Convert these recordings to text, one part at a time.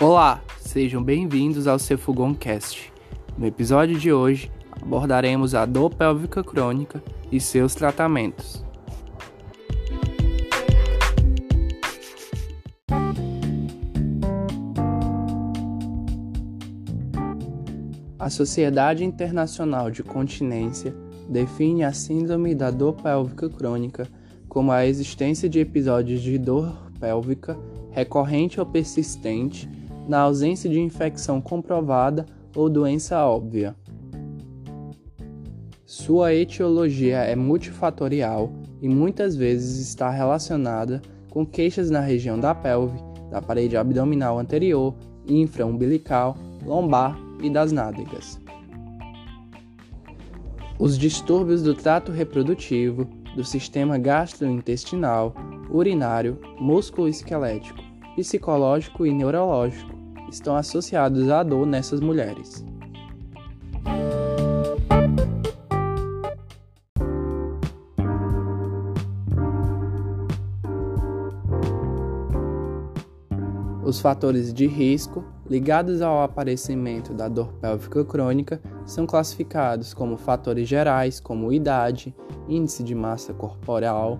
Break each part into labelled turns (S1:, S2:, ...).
S1: Olá, sejam bem-vindos ao Cefugoncast. No episódio de hoje, abordaremos a dor pélvica crônica e seus tratamentos. A Sociedade Internacional de Continência define a síndrome da dor pélvica crônica como a existência de episódios de dor pélvica recorrente ou persistente na ausência de infecção comprovada ou doença óbvia. Sua etiologia é multifatorial e muitas vezes está relacionada com queixas na região da pelve, da parede abdominal anterior, infraumbilical, lombar e das nádegas. Os distúrbios do trato reprodutivo, do sistema gastrointestinal, urinário, músculo-esquelético, psicológico e neurológico estão associados à dor nessas mulheres. Os fatores de risco ligados ao aparecimento da dor pélvica crônica são classificados como fatores gerais, como idade, índice de massa corporal,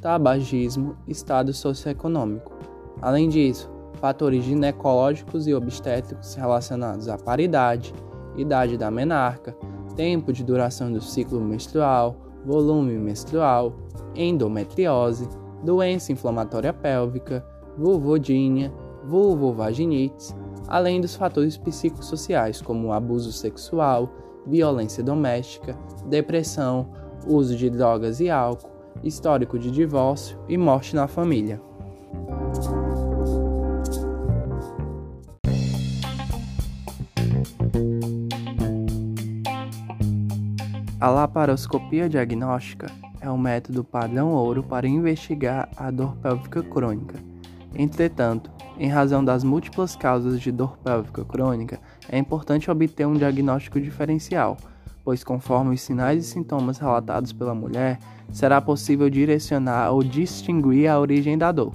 S1: tabagismo, estado socioeconômico. Além disso, fatores ginecológicos e obstétricos relacionados à paridade, idade da menarca, tempo de duração do ciclo menstrual, volume menstrual, endometriose, doença inflamatória pélvica, vulvodínia, vulvovaginites, além dos fatores psicossociais como abuso sexual, violência doméstica, depressão, uso de drogas e álcool, histórico de divórcio e morte na família. A laparoscopia diagnóstica é o método padrão ouro para investigar a dor pélvica crônica. Entretanto, em razão das múltiplas causas de dor pélvica crônica, é importante obter um diagnóstico diferencial, pois, conforme os sinais e sintomas relatados pela mulher, será possível direcionar ou distinguir a origem da dor.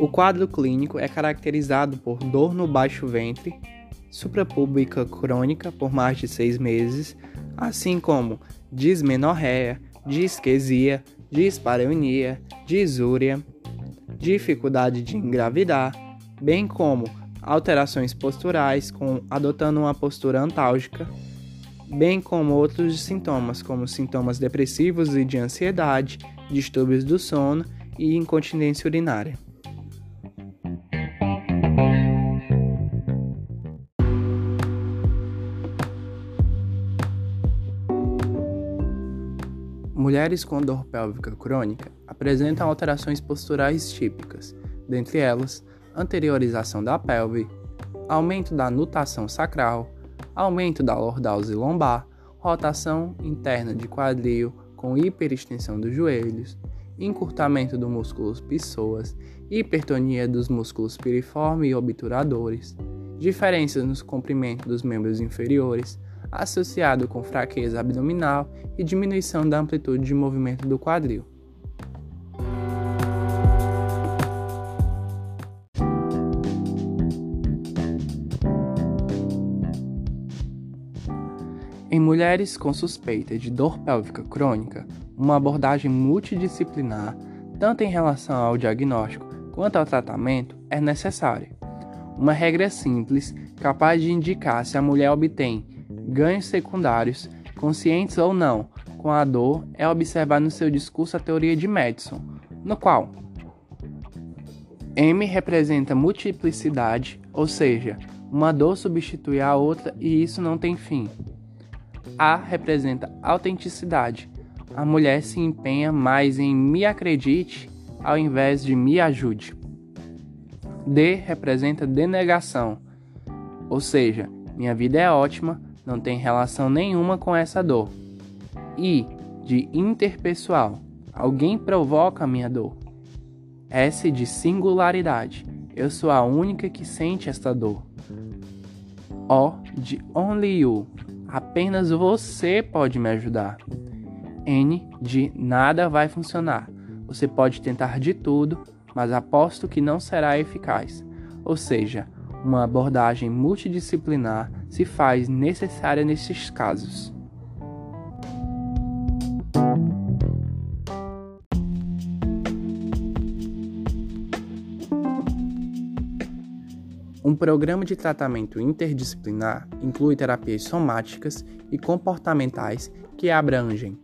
S1: O quadro clínico é caracterizado por dor no baixo ventre, suprapúbica crônica por mais de seis meses, assim como dismenorreia, disquesia, dispareunia, disúria, dificuldade de engravidar, bem como alterações posturais com adotando uma postura antálgica, bem como outros sintomas como sintomas depressivos e de ansiedade, distúrbios do sono e incontinência urinária. Mulheres com dor pélvica crônica apresentam alterações posturais típicas, dentre elas anteriorização da pelve, aumento da nutação sacral, aumento da lordose lombar, rotação interna de quadril com hiperextensão dos joelhos, encurtamento do músculo psoas, hipertonia dos músculos piriforme e obturadores, diferenças no comprimento dos membros inferiores, associado com fraqueza abdominal e diminuição da amplitude de movimento do quadril. Em mulheres com suspeita de dor pélvica crônica, uma abordagem multidisciplinar, tanto em relação ao diagnóstico quanto ao tratamento, é necessária. Uma regra simples capaz de indicar se a mulher obtém ganhos secundários, conscientes ou não, com a dor é observar no seu discurso a teoria de Madison, no qual M representa multiplicidade, ou seja, uma dor substitui a outra e isso não tem fim. A representa autenticidade. A mulher se empenha mais em me acredite ao invés de me ajude. D representa denegação, ou seja, minha vida é ótima, não tem relação nenhuma com essa dor. I, de interpessoal, alguém provoca a minha dor. S, de singularidade, eu sou a única que sente esta dor. O, de only you, Apenas você pode me ajudar. N de nada vai funcionar. Você pode tentar de tudo, mas aposto que não será eficaz. Ou seja, uma abordagem multidisciplinar se faz necessária nesses casos. Um programa de tratamento interdisciplinar inclui terapias somáticas e comportamentais que abrangem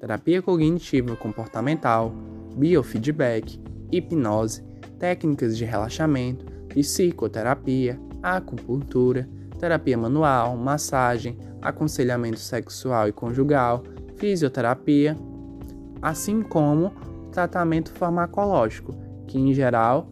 S1: terapia cognitiva comportamental, biofeedback, hipnose, técnicas de relaxamento, psicoterapia, acupuntura, terapia manual, massagem, aconselhamento sexual e conjugal, fisioterapia, assim como tratamento farmacológico, que em geral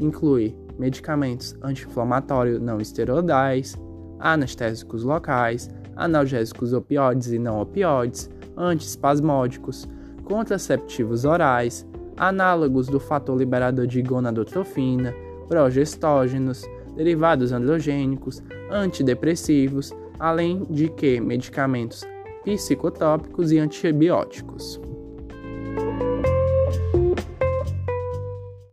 S1: inclui medicamentos anti-inflamatórios não esteroidais, anestésicos locais, analgésicos opioides e não opioides, antiespasmódicos, contraceptivos orais, análogos do fator liberador de gonadotrofina, progestógenos, derivados androgênicos, antidepressivos, além de que medicamentos psicotrópicos e antibióticos.